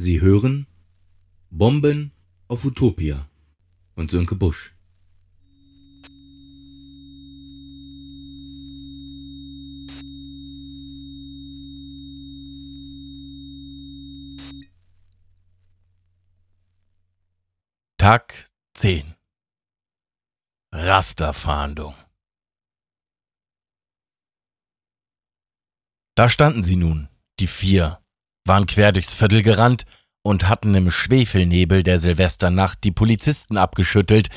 Sie hören Bomben auf Utopia von Sönke Busch. Tag 10 Rasterfahndung Da standen sie nun, die vier, waren quer durchs Viertel gerannt und hatten im Schwefelnebel der Silvesternacht die Polizisten abgeschüttelt,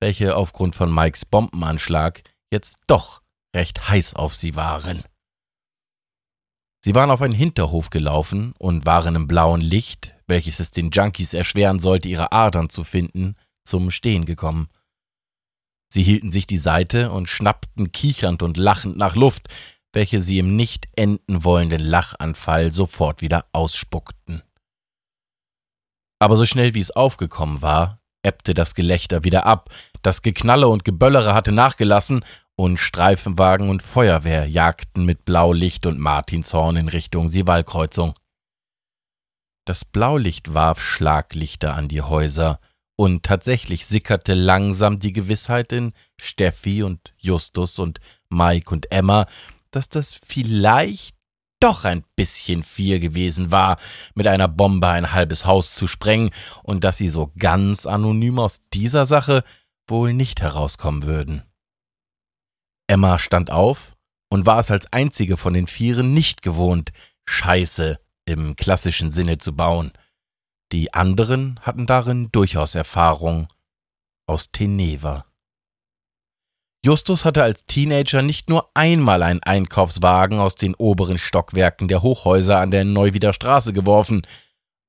welche aufgrund von Mikes Bombenanschlag jetzt doch recht heiß auf sie waren. Sie waren auf einen Hinterhof gelaufen und waren im blauen Licht, welches es den Junkies erschweren sollte, ihre Adern zu finden, zum Stehen gekommen. Sie hielten sich die Seite und schnappten kichernd und lachend nach Luft, welche sie im nicht enden wollenden Lachanfall sofort wieder ausspuckten. Aber so schnell wie es aufgekommen war, ebbte das Gelächter wieder ab, das Geknalle und Geböllere hatte nachgelassen, und Streifenwagen und Feuerwehr jagten mit Blaulicht und Martinshorn in Richtung Sivalkreuzung. Das Blaulicht warf Schlaglichter an die Häuser, und tatsächlich sickerte langsam die Gewissheit in Steffi und Justus und Mike und Emma, dass das vielleicht doch ein bisschen viel gewesen war, mit einer Bombe ein halbes Haus zu sprengen und dass sie so ganz anonym aus dieser Sache wohl nicht herauskommen würden. Emma stand auf und war es als einzige von den Vieren nicht gewohnt, Scheiße im klassischen Sinne zu bauen. Die anderen hatten darin durchaus Erfahrung aus Teneva. Justus hatte als Teenager nicht nur einmal einen Einkaufswagen aus den oberen Stockwerken der Hochhäuser an der Neuwieder Straße geworfen,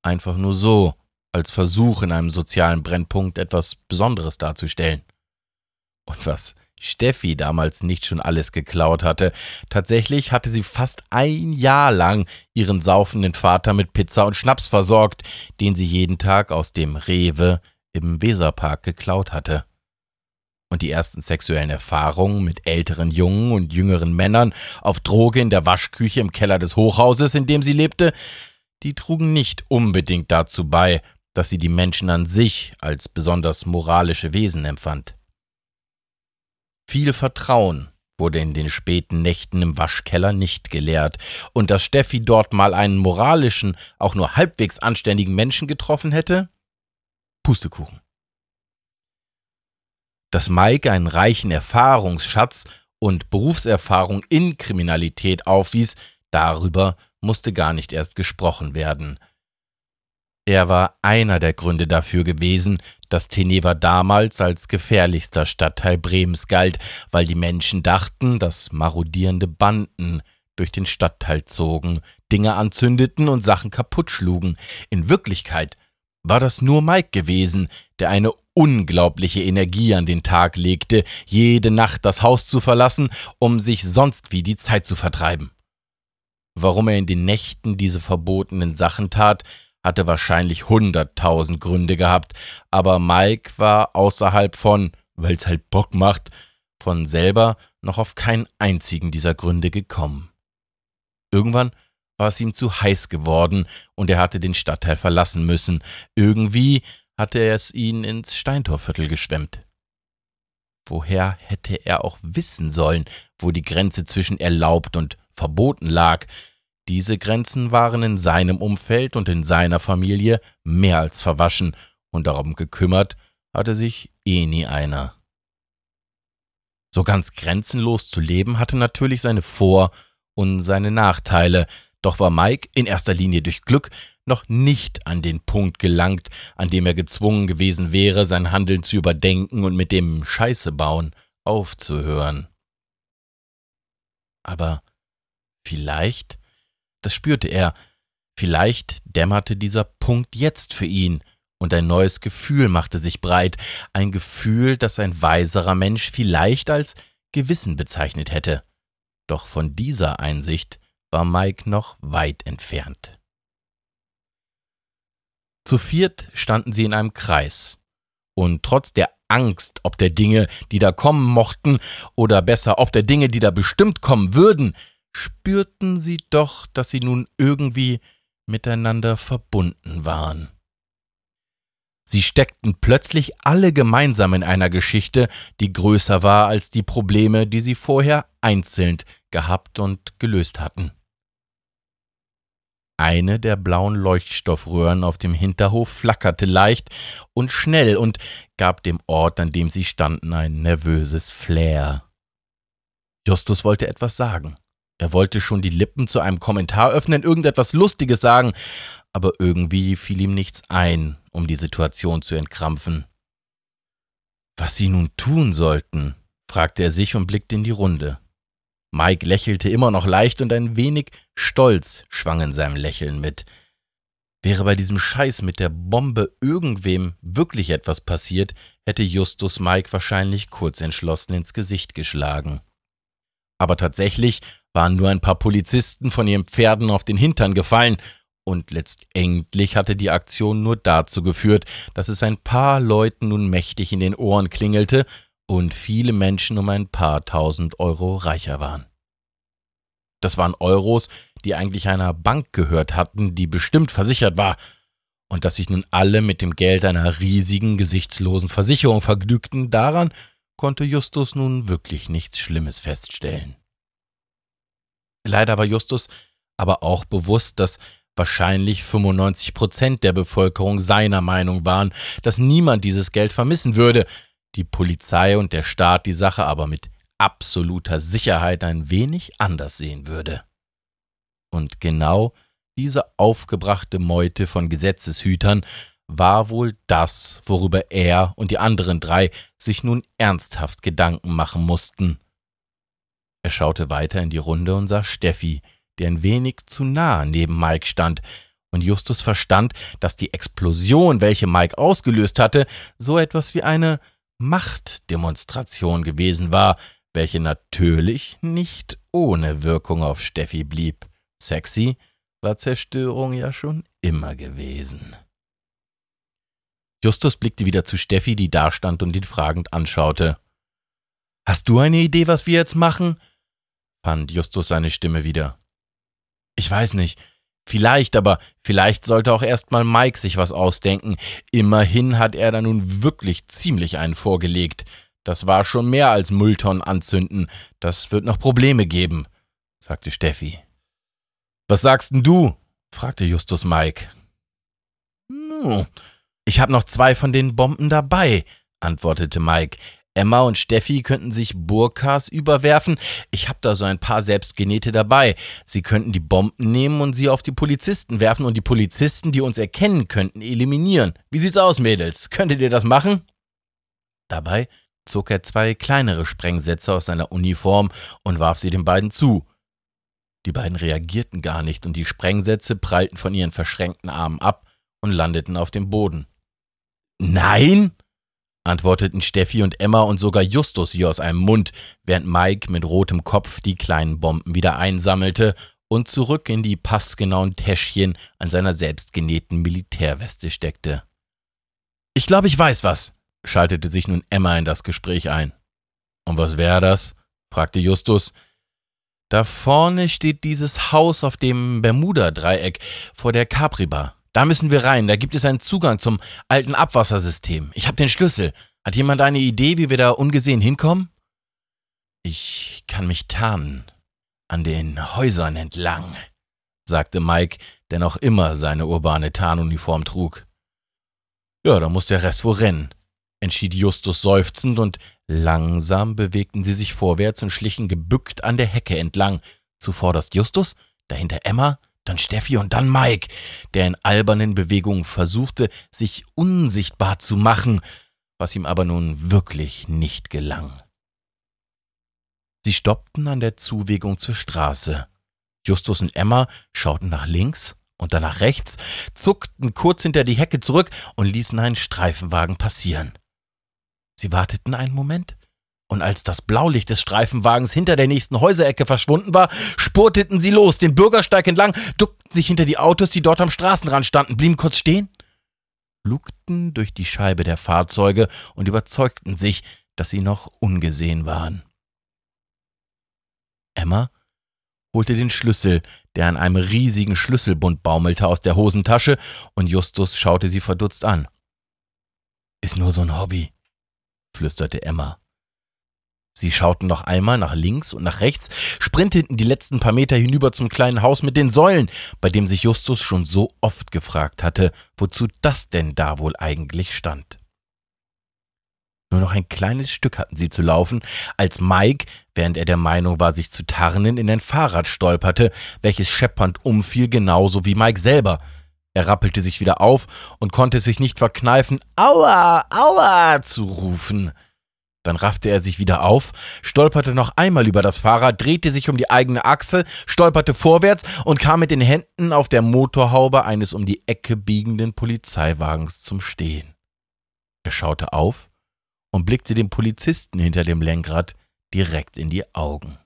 einfach nur so, als Versuch in einem sozialen Brennpunkt etwas Besonderes darzustellen. Und was Steffi damals nicht schon alles geklaut hatte, tatsächlich hatte sie fast ein Jahr lang ihren saufenden Vater mit Pizza und Schnaps versorgt, den sie jeden Tag aus dem Rewe im Weserpark geklaut hatte und die ersten sexuellen Erfahrungen mit älteren Jungen und jüngeren Männern auf Droge in der Waschküche im Keller des Hochhauses, in dem sie lebte, die trugen nicht unbedingt dazu bei, dass sie die Menschen an sich als besonders moralische Wesen empfand. Viel Vertrauen wurde in den späten Nächten im Waschkeller nicht gelehrt, und dass Steffi dort mal einen moralischen, auch nur halbwegs anständigen Menschen getroffen hätte? Pustekuchen dass Mike einen reichen Erfahrungsschatz und Berufserfahrung in Kriminalität aufwies, darüber musste gar nicht erst gesprochen werden. Er war einer der Gründe dafür gewesen, dass Teneva damals als gefährlichster Stadtteil Bremens galt, weil die Menschen dachten, dass marodierende Banden durch den Stadtteil zogen, Dinge anzündeten und Sachen kaputt schlugen. In Wirklichkeit war das nur Mike gewesen, der eine unglaubliche Energie an den Tag legte, jede Nacht das Haus zu verlassen, um sich sonst wie die Zeit zu vertreiben. Warum er in den Nächten diese verbotenen Sachen tat, hatte wahrscheinlich hunderttausend Gründe gehabt, aber Mike war außerhalb von, weil's halt Bock macht, von selber noch auf keinen einzigen dieser Gründe gekommen. Irgendwann war es ihm zu heiß geworden und er hatte den Stadtteil verlassen müssen. Irgendwie hatte er es ihn ins Steintorviertel geschwemmt. Woher hätte er auch wissen sollen, wo die Grenze zwischen erlaubt und verboten lag? Diese Grenzen waren in seinem Umfeld und in seiner Familie mehr als verwaschen, und darum gekümmert hatte sich eh nie einer. So ganz grenzenlos zu leben hatte natürlich seine Vor- und seine Nachteile, doch war Mike in erster Linie durch Glück noch nicht an den Punkt gelangt, an dem er gezwungen gewesen wäre, sein Handeln zu überdenken und mit dem Scheiße bauen aufzuhören. Aber vielleicht, das spürte er, vielleicht dämmerte dieser Punkt jetzt für ihn, und ein neues Gefühl machte sich breit, ein Gefühl, das ein weiserer Mensch vielleicht als Gewissen bezeichnet hätte. Doch von dieser Einsicht war Mike noch weit entfernt. Zu viert standen sie in einem Kreis, und trotz der Angst ob der Dinge, die da kommen mochten, oder besser ob der Dinge, die da bestimmt kommen würden, spürten sie doch, dass sie nun irgendwie miteinander verbunden waren. Sie steckten plötzlich alle gemeinsam in einer Geschichte, die größer war als die Probleme, die sie vorher einzeln gehabt und gelöst hatten. Eine der blauen Leuchtstoffröhren auf dem Hinterhof flackerte leicht und schnell und gab dem Ort, an dem sie standen, ein nervöses Flair. Justus wollte etwas sagen. Er wollte schon die Lippen zu einem Kommentar öffnen, irgendetwas Lustiges sagen, aber irgendwie fiel ihm nichts ein, um die Situation zu entkrampfen. Was sie nun tun sollten, fragte er sich und blickte in die Runde. Mike lächelte immer noch leicht und ein wenig Stolz schwang in seinem Lächeln mit. Wäre bei diesem Scheiß mit der Bombe irgendwem wirklich etwas passiert, hätte Justus Mike wahrscheinlich kurz entschlossen ins Gesicht geschlagen. Aber tatsächlich waren nur ein paar Polizisten von ihren Pferden auf den Hintern gefallen, und letztendlich hatte die Aktion nur dazu geführt, dass es ein paar Leuten nun mächtig in den Ohren klingelte und viele Menschen um ein paar tausend Euro reicher waren. Das waren Euros, die eigentlich einer Bank gehört hatten, die bestimmt versichert war, und dass sich nun alle mit dem Geld einer riesigen, gesichtslosen Versicherung vergnügten, daran konnte Justus nun wirklich nichts Schlimmes feststellen. Leider war Justus aber auch bewusst, dass wahrscheinlich 95 Prozent der Bevölkerung seiner Meinung waren, dass niemand dieses Geld vermissen würde, die Polizei und der Staat die Sache aber mit absoluter Sicherheit ein wenig anders sehen würde. Und genau diese aufgebrachte Meute von Gesetzeshütern war wohl das, worüber er und die anderen drei sich nun ernsthaft Gedanken machen mussten. Er schaute weiter in die Runde und sah Steffi, die ein wenig zu nah neben Mike stand, und Justus verstand, dass die Explosion, welche Mike ausgelöst hatte, so etwas wie eine Machtdemonstration gewesen war, welche natürlich nicht ohne Wirkung auf Steffi blieb. Sexy war Zerstörung ja schon immer gewesen. Justus blickte wieder zu Steffi, die dastand und ihn fragend anschaute. Hast du eine Idee, was wir jetzt machen? fand Justus seine Stimme wieder. Ich weiß nicht. Vielleicht, aber vielleicht sollte auch erstmal Mike sich was ausdenken. Immerhin hat er da nun wirklich ziemlich einen vorgelegt. Das war schon mehr als Mülltonnen anzünden. Das wird noch Probleme geben, sagte Steffi. Was sagst denn du? fragte Justus Mike. Hm, ich hab noch zwei von den Bomben dabei, antwortete Mike. Emma und Steffi könnten sich Burkas überwerfen. Ich hab da so ein paar selbstgenähte dabei. Sie könnten die Bomben nehmen und sie auf die Polizisten werfen und die Polizisten, die uns erkennen könnten, eliminieren. Wie sieht's aus, Mädels? Könntet ihr das machen? Dabei zog er zwei kleinere Sprengsätze aus seiner Uniform und warf sie den beiden zu. Die beiden reagierten gar nicht und die Sprengsätze prallten von ihren verschränkten Armen ab und landeten auf dem Boden. Nein, antworteten Steffi und Emma und sogar Justus wie aus einem Mund, während Mike mit rotem Kopf die kleinen Bomben wieder einsammelte und zurück in die passgenauen Täschchen an seiner selbstgenähten Militärweste steckte. Ich glaube, ich weiß was, schaltete sich nun Emma in das Gespräch ein. Und was wäre das? fragte Justus. Da vorne steht dieses Haus auf dem Bermuda-Dreieck vor der Capri-Bar. Da müssen wir rein. Da gibt es einen Zugang zum alten Abwassersystem. Ich habe den Schlüssel. Hat jemand eine Idee, wie wir da ungesehen hinkommen? Ich kann mich tarnen. An den Häusern entlang, sagte Mike, der noch immer seine urbane Tarnuniform trug. Ja, da muss der Rest wohl rennen entschied Justus seufzend, und langsam bewegten sie sich vorwärts und schlichen gebückt an der Hecke entlang. Zuvorderst Justus, dahinter Emma, dann Steffi und dann Mike, der in albernen Bewegungen versuchte, sich unsichtbar zu machen, was ihm aber nun wirklich nicht gelang. Sie stoppten an der Zuwegung zur Straße. Justus und Emma schauten nach links und dann nach rechts, zuckten kurz hinter die Hecke zurück und ließen einen Streifenwagen passieren. Sie warteten einen Moment, und als das Blaulicht des Streifenwagens hinter der nächsten Häuserecke verschwunden war, spurteten sie los, den Bürgersteig entlang, duckten sich hinter die Autos, die dort am Straßenrand standen, blieben kurz stehen, lugten durch die Scheibe der Fahrzeuge und überzeugten sich, dass sie noch ungesehen waren. Emma holte den Schlüssel, der an einem riesigen Schlüsselbund baumelte, aus der Hosentasche, und Justus schaute sie verdutzt an. Ist nur so ein Hobby, flüsterte Emma. Sie schauten noch einmal nach links und nach rechts, sprinteten die letzten paar Meter hinüber zum kleinen Haus mit den Säulen, bei dem sich Justus schon so oft gefragt hatte, wozu das denn da wohl eigentlich stand. Nur noch ein kleines Stück hatten sie zu laufen, als Mike, während er der Meinung war, sich zu tarnen, in ein Fahrrad stolperte, welches scheppernd umfiel, genauso wie Mike selber. Er rappelte sich wieder auf und konnte sich nicht verkneifen, Aua, Aua zu rufen. Dann raffte er sich wieder auf, stolperte noch einmal über das Fahrrad, drehte sich um die eigene Achse, stolperte vorwärts und kam mit den Händen auf der Motorhaube eines um die Ecke biegenden Polizeiwagens zum Stehen. Er schaute auf und blickte dem Polizisten hinter dem Lenkrad direkt in die Augen.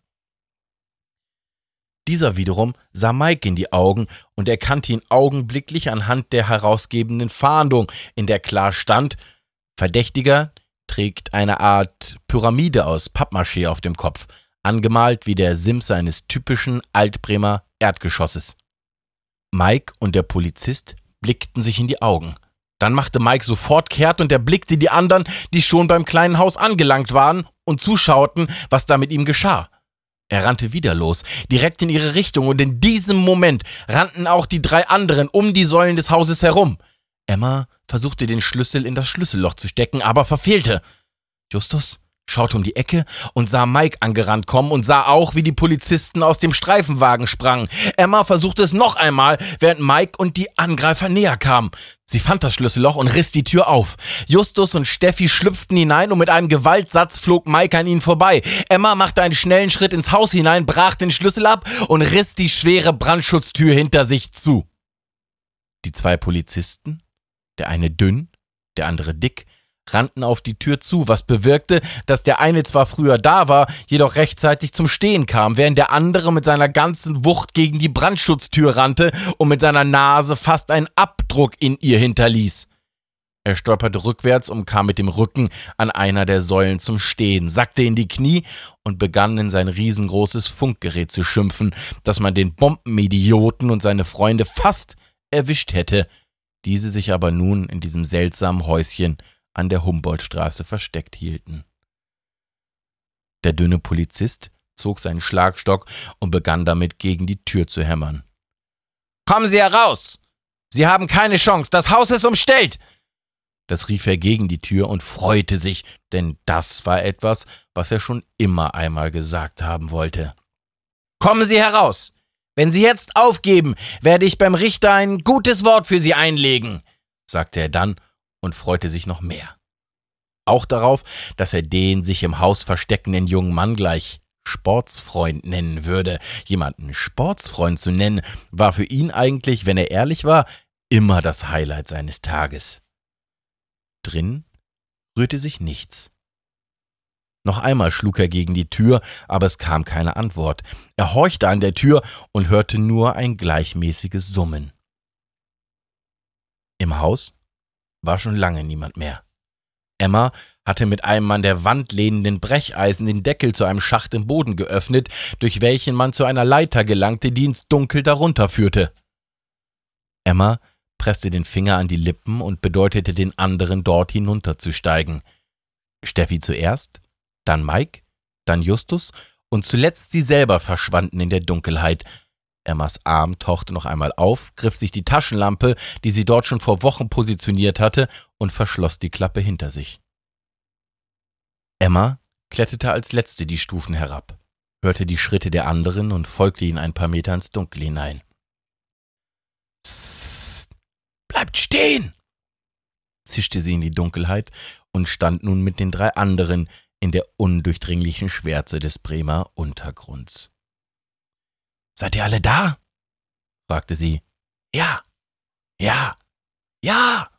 Dieser wiederum sah Mike in die Augen und erkannte ihn augenblicklich anhand der herausgebenden Fahndung, in der klar stand, Verdächtiger trägt eine Art Pyramide aus Pappmaché auf dem Kopf, angemalt wie der Sims eines typischen Altbremer Erdgeschosses. Mike und der Polizist blickten sich in die Augen. Dann machte Mike sofort kehrt und erblickte die anderen, die schon beim kleinen Haus angelangt waren und zuschauten, was da mit ihm geschah. Er rannte wieder los, direkt in ihre Richtung, und in diesem Moment rannten auch die drei anderen um die Säulen des Hauses herum. Emma versuchte den Schlüssel in das Schlüsselloch zu stecken, aber verfehlte. Justus schaute um die Ecke und sah Mike angerannt kommen und sah auch, wie die Polizisten aus dem Streifenwagen sprangen. Emma versuchte es noch einmal, während Mike und die Angreifer näher kamen. Sie fand das Schlüsselloch und riss die Tür auf. Justus und Steffi schlüpften hinein und mit einem Gewaltsatz flog Mike an ihnen vorbei. Emma machte einen schnellen Schritt ins Haus hinein, brach den Schlüssel ab und riss die schwere Brandschutztür hinter sich zu. Die zwei Polizisten, der eine dünn, der andere dick, rannten auf die Tür zu, was bewirkte, dass der eine zwar früher da war, jedoch rechtzeitig zum Stehen kam, während der andere mit seiner ganzen Wucht gegen die Brandschutztür rannte und mit seiner Nase fast einen Abdruck in ihr hinterließ. Er stolperte rückwärts und kam mit dem Rücken an einer der Säulen zum Stehen, sackte in die Knie und begann in sein riesengroßes Funkgerät zu schimpfen, dass man den Bombenidioten und seine Freunde fast erwischt hätte, diese sich aber nun in diesem seltsamen Häuschen an der Humboldtstraße versteckt hielten. Der dünne Polizist zog seinen Schlagstock und begann damit gegen die Tür zu hämmern. Kommen Sie heraus! Sie haben keine Chance, das Haus ist umstellt! Das rief er gegen die Tür und freute sich, denn das war etwas, was er schon immer einmal gesagt haben wollte. Kommen Sie heraus! Wenn Sie jetzt aufgeben, werde ich beim Richter ein gutes Wort für Sie einlegen, sagte er dann und freute sich noch mehr. Auch darauf, dass er den sich im Haus versteckenden jungen Mann gleich Sportsfreund nennen würde. Jemanden Sportsfreund zu nennen, war für ihn eigentlich, wenn er ehrlich war, immer das Highlight seines Tages. Drin rührte sich nichts. Noch einmal schlug er gegen die Tür, aber es kam keine Antwort. Er horchte an der Tür und hörte nur ein gleichmäßiges Summen. Im Haus war schon lange niemand mehr. Emma hatte mit einem an der Wand lehnenden Brecheisen den Deckel zu einem Schacht im Boden geöffnet, durch welchen man zu einer Leiter gelangte, die ins Dunkel darunter führte. Emma presste den Finger an die Lippen und bedeutete den anderen, dort hinunterzusteigen. Steffi zuerst, dann Mike, dann Justus und zuletzt sie selber verschwanden in der Dunkelheit, Emmas Arm tauchte noch einmal auf, griff sich die Taschenlampe, die sie dort schon vor Wochen positioniert hatte, und verschloss die Klappe hinter sich. Emma kletterte als letzte die Stufen herab, hörte die Schritte der anderen und folgte ihnen ein paar Meter ins Dunkel hinein. Psst, bleibt stehen! zischte sie in die Dunkelheit und stand nun mit den drei anderen in der undurchdringlichen Schwärze des Bremer Untergrunds. Seid ihr alle da? fragte sie. Ja, ja, ja,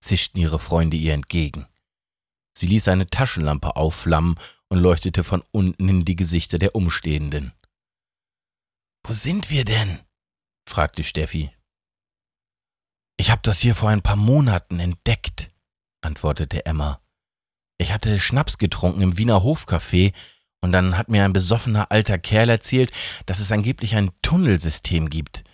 zischten ihre Freunde ihr entgegen. Sie ließ eine Taschenlampe aufflammen und leuchtete von unten in die Gesichter der Umstehenden. Wo sind wir denn? fragte Steffi. Ich hab das hier vor ein paar Monaten entdeckt, antwortete Emma. Ich hatte Schnaps getrunken im Wiener Hofcafé Und dann hat mir ein besoffener alter Kerl erzählt, dass es angeblich ein Tunnelsystem gibt.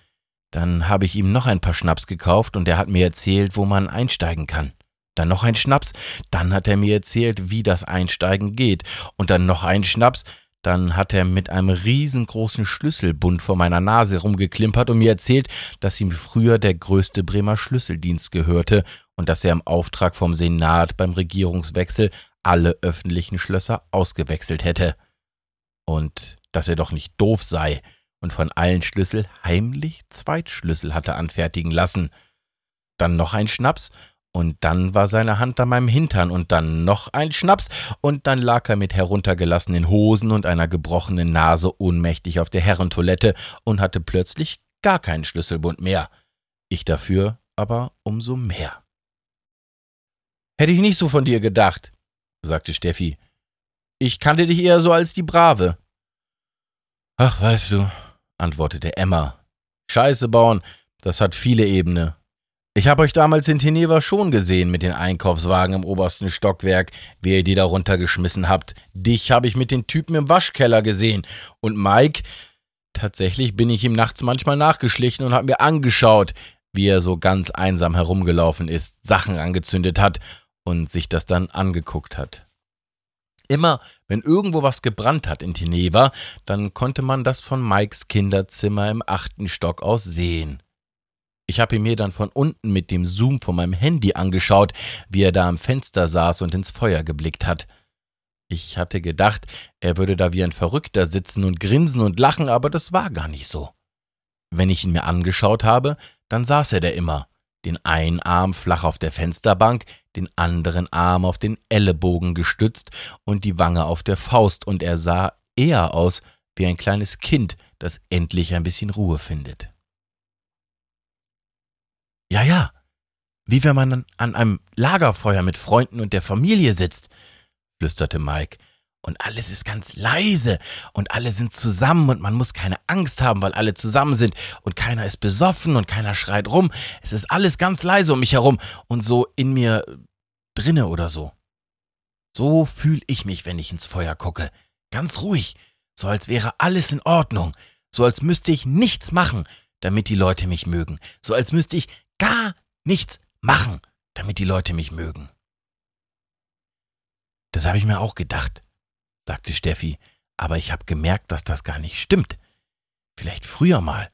Dann habe ich ihm noch ein paar Schnaps gekauft und er hat mir erzählt, wo man einsteigen kann. Dann noch ein Schnaps, dann hat er mir erzählt, wie das Einsteigen geht. Und dann noch ein Schnaps, dann hat er mit einem riesengroßen Schlüsselbund vor meiner Nase rumgeklimpert und mir erzählt, dass ihm früher der größte Bremer Schlüsseldienst gehörte und dass er im Auftrag vom Senat beim Regierungswechsel alle öffentlichen Schlösser ausgewechselt hätte. Und dass er doch nicht doof sei und von allen Schlüssel heimlich Zweitschlüssel hatte anfertigen lassen. Dann noch ein Schnaps und dann war seine Hand an meinem Hintern und dann noch ein Schnaps und dann lag er mit heruntergelassenen Hosen und einer gebrochenen Nase ohnmächtig auf der Herrentoilette und hatte plötzlich gar keinen Schlüsselbund mehr. Ich dafür aber umso mehr. Hätte ich nicht so von dir gedacht, sagte Steffi. Ich kannte dich eher so als die Brave. Ach, weißt du, antwortete Emma. Scheiße bauen, das hat viele Ebene. Ich habe euch damals in Teneva schon gesehen mit den Einkaufswagen im obersten Stockwerk, wie ihr die da runtergeschmissen habt. Dich habe ich mit den Typen im Waschkeller gesehen. Und Mike, tatsächlich bin ich ihm nachts manchmal nachgeschlichen und habe mir angeschaut, wie er so ganz einsam herumgelaufen ist, Sachen angezündet hat und sich das dann angeguckt hat. Immer, wenn irgendwo was gebrannt hat in Teneva, dann konnte man das von Mikes Kinderzimmer im achten Stock aus sehen. Ich habe ihn mir dann von unten mit dem Zoom von meinem Handy angeschaut, wie er da am Fenster saß und ins Feuer geblickt hat. Ich hatte gedacht, er würde da wie ein Verrückter sitzen und grinsen und lachen, aber das war gar nicht so. Wenn ich ihn mir angeschaut habe, dann saß er da immer, den einen Arm flach auf der Fensterbank, den anderen Arm auf den Ellenbogen gestützt und die Wange auf der Faust, und er sah eher aus wie ein kleines Kind, das endlich ein bisschen Ruhe findet. Ja, ja. Wie wenn man an einem Lagerfeuer mit Freunden und der Familie sitzt, flüsterte Mike. Und alles ist ganz leise und alle sind zusammen und man muss keine Angst haben, weil alle zusammen sind und keiner ist besoffen und keiner schreit rum. Es ist alles ganz leise um mich herum und so in mir drinne oder so. So fühl ich mich, wenn ich ins Feuer gucke. Ganz ruhig, so als wäre alles in Ordnung, so als müsste ich nichts machen, damit die Leute mich mögen, so als müsste ich gar nichts machen, damit die Leute mich mögen. Das habe ich mir auch gedacht, sagte Steffi, aber ich habe gemerkt, dass das gar nicht stimmt. Vielleicht früher mal.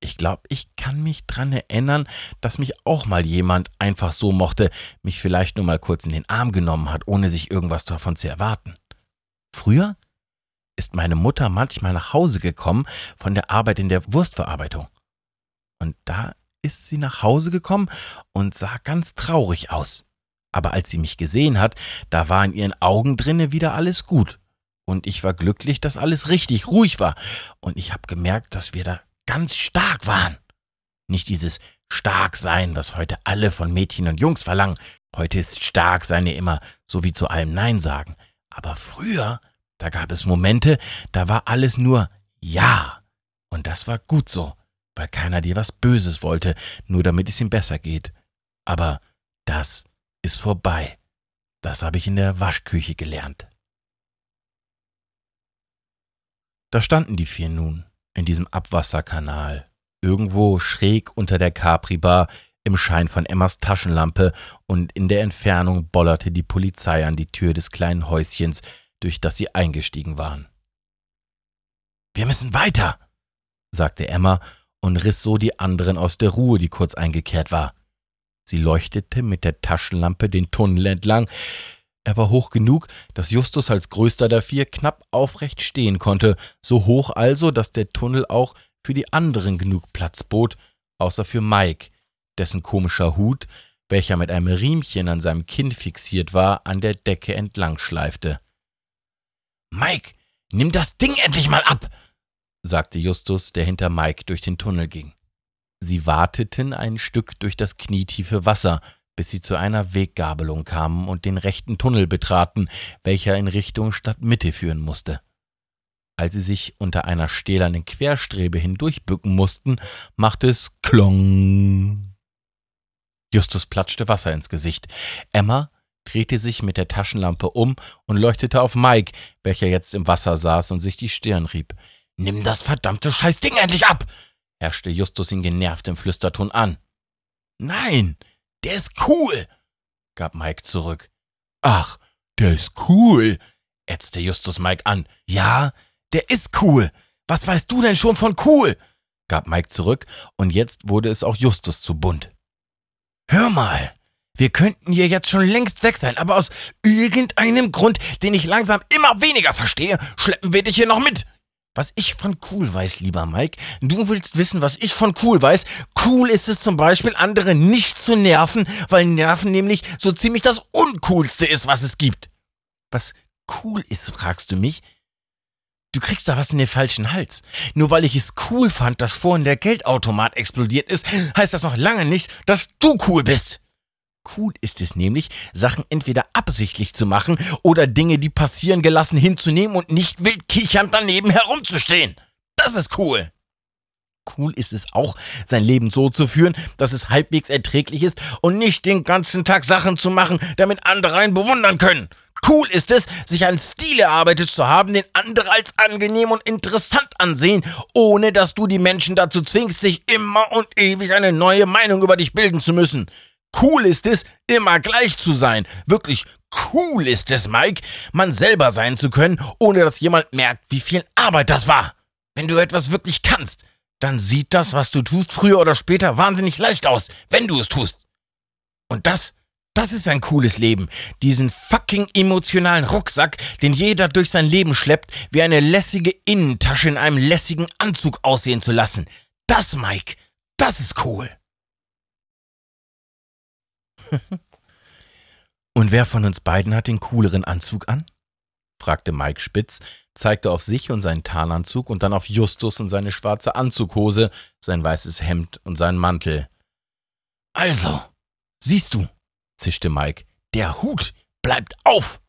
Ich glaube, ich kann mich dran erinnern, dass mich auch mal jemand einfach so mochte, mich vielleicht nur mal kurz in den Arm genommen hat, ohne sich irgendwas davon zu erwarten. Früher ist meine Mutter manchmal nach Hause gekommen von der Arbeit in der Wurstverarbeitung. Und da ist sie nach Hause gekommen und sah ganz traurig aus. Aber als sie mich gesehen hat, da war in ihren Augen drinne wieder alles gut. Und ich war glücklich, dass alles richtig ruhig war. Und ich habe gemerkt, dass wir da ganz stark waren. Nicht dieses Starksein, was heute alle von Mädchen und Jungs verlangen. Heute ist Starksein ja immer so wie zu allem Nein sagen. Aber früher, da gab es Momente, da war alles nur Ja. Und das war gut so weil keiner dir was Böses wollte, nur damit es ihm besser geht. Aber das ist vorbei. Das habe ich in der Waschküche gelernt. Da standen die vier nun, in diesem Abwasserkanal, irgendwo schräg unter der Capri-Bar, im Schein von Emmas Taschenlampe, und in der Entfernung bollerte die Polizei an die Tür des kleinen Häuschens, durch das sie eingestiegen waren. Wir müssen weiter, sagte Emma und riss so die anderen aus der Ruhe, die kurz eingekehrt war. Sie leuchtete mit der Taschenlampe den Tunnel entlang. Er war hoch genug, dass Justus als größter der vier knapp aufrecht stehen konnte, so hoch also, dass der Tunnel auch für die anderen genug Platz bot, außer für Mike, dessen komischer Hut, welcher mit einem Riemchen an seinem Kinn fixiert war, an der Decke entlang schleifte. Mike, nimm das Ding endlich mal ab! sagte Justus, der hinter Mike durch den Tunnel ging. Sie warteten ein Stück durch das knietiefe Wasser, bis sie zu einer Weggabelung kamen und den rechten Tunnel betraten, welcher in Richtung Stadtmitte führen musste. Als sie sich unter einer stählernen Querstrebe hindurchbücken mussten, machte es Klong. Justus platschte Wasser ins Gesicht. Emma drehte sich mit der Taschenlampe um und leuchtete auf Mike, welcher jetzt im Wasser saß und sich die Stirn rieb. Nimm das verdammte Scheißding endlich ab! herrschte Justus ihn genervt im Flüsterton an. Nein, der ist cool, gab Mike zurück. Ach, der ist cool, ätzte Justus Mike an. Ja, der ist cool. Was weißt du denn schon von cool? gab Mike zurück, und jetzt wurde es auch Justus zu bunt. Hör mal, wir könnten hier jetzt schon längst weg sein, aber aus irgendeinem Grund, den ich langsam immer weniger verstehe, schleppen wir dich hier noch mit. Was ich von cool weiß, lieber Mike, du willst wissen, was ich von cool weiß. Cool ist es zum Beispiel, andere nicht zu nerven, weil Nerven nämlich so ziemlich das Uncoolste ist, was es gibt. Was cool ist, fragst du mich? Du kriegst da was in den falschen Hals. Nur weil ich es cool fand, dass vorhin der Geldautomat explodiert ist, heißt das noch lange nicht, dass du cool bist. Cool ist es nämlich, Sachen entweder absichtlich zu machen oder Dinge, die passieren, gelassen hinzunehmen und nicht wild kichernd daneben herumzustehen. Das ist cool. Cool ist es auch, sein Leben so zu führen, dass es halbwegs erträglich ist und nicht den ganzen Tag Sachen zu machen, damit andere einen bewundern können. Cool ist es, sich einen Stil erarbeitet zu haben, den andere als angenehm und interessant ansehen, ohne dass du die Menschen dazu zwingst, sich immer und ewig eine neue Meinung über dich bilden zu müssen. Cool ist es, immer gleich zu sein. Wirklich cool ist es, Mike, man selber sein zu können, ohne dass jemand merkt, wie viel Arbeit das war. Wenn du etwas wirklich kannst, dann sieht das, was du tust, früher oder später wahnsinnig leicht aus, wenn du es tust. Und das, das ist ein cooles Leben. Diesen fucking emotionalen Rucksack, den jeder durch sein Leben schleppt, wie eine lässige Innentasche in einem lässigen Anzug aussehen zu lassen. Das, Mike, das ist cool. Und wer von uns beiden hat den cooleren Anzug an? fragte Mike spitz, zeigte auf sich und seinen Tarnanzug und dann auf Justus und seine schwarze Anzughose, sein weißes Hemd und seinen Mantel. Also, siehst du, zischte Mike, der Hut bleibt auf.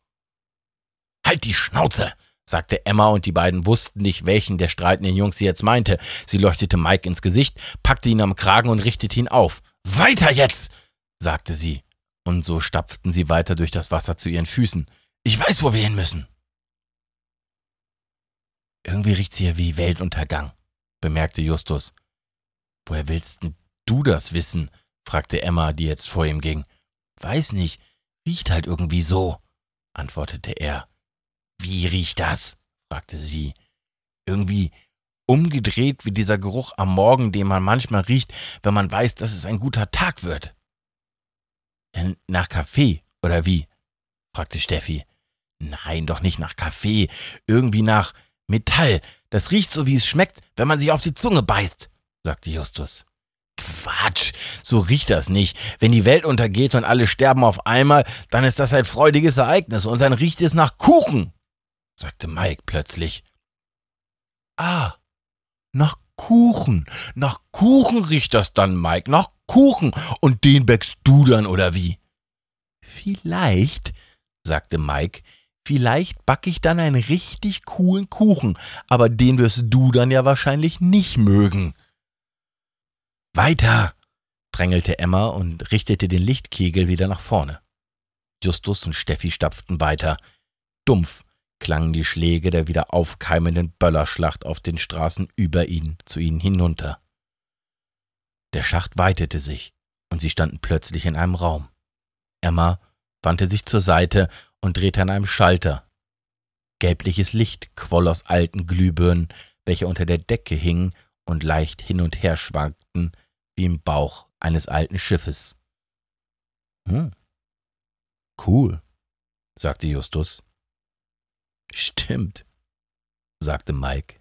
Halt die Schnauze, sagte Emma, und die beiden wussten nicht, welchen der streitenden Jungs sie jetzt meinte. Sie leuchtete Mike ins Gesicht, packte ihn am Kragen und richtete ihn auf. Weiter jetzt! Sagte sie, und so stapften sie weiter durch das Wasser zu ihren Füßen. Ich weiß, wo wir hin müssen. Irgendwie riecht's hier wie Weltuntergang, bemerkte Justus. Woher willst denn du das wissen? fragte Emma, die jetzt vor ihm ging. Weiß nicht, riecht halt irgendwie so, antwortete er. Wie riecht das? fragte sie. Irgendwie umgedreht wie dieser Geruch am Morgen, den man manchmal riecht, wenn man weiß, dass es ein guter Tag wird. Nach Kaffee, oder wie? fragte Steffi. Nein, doch nicht nach Kaffee, irgendwie nach Metall. Das riecht so, wie es schmeckt, wenn man sich auf die Zunge beißt, sagte Justus. Quatsch, so riecht das nicht. Wenn die Welt untergeht und alle sterben auf einmal, dann ist das ein freudiges Ereignis und dann riecht es nach Kuchen, sagte Mike plötzlich. Ah, nach Kuchen. Nach Kuchen riecht das dann, Mike. Nach Kuchen. Und den bäckst du dann, oder wie? Vielleicht, sagte Mike, vielleicht backe ich dann einen richtig coolen Kuchen, aber den wirst du dann ja wahrscheinlich nicht mögen. Weiter, drängelte Emma und richtete den Lichtkegel wieder nach vorne. Justus und Steffi stapften weiter. Dumpf klangen die Schläge der wieder aufkeimenden Böllerschlacht auf den Straßen über ihnen zu ihnen hinunter. Der Schacht weitete sich, und sie standen plötzlich in einem Raum. Emma wandte sich zur Seite und drehte an einem Schalter. Gelbliches Licht quoll aus alten Glühbirnen, welche unter der Decke hingen und leicht hin und her schwankten, wie im Bauch eines alten Schiffes. Hm. Cool, sagte Justus. Stimmt, sagte Mike.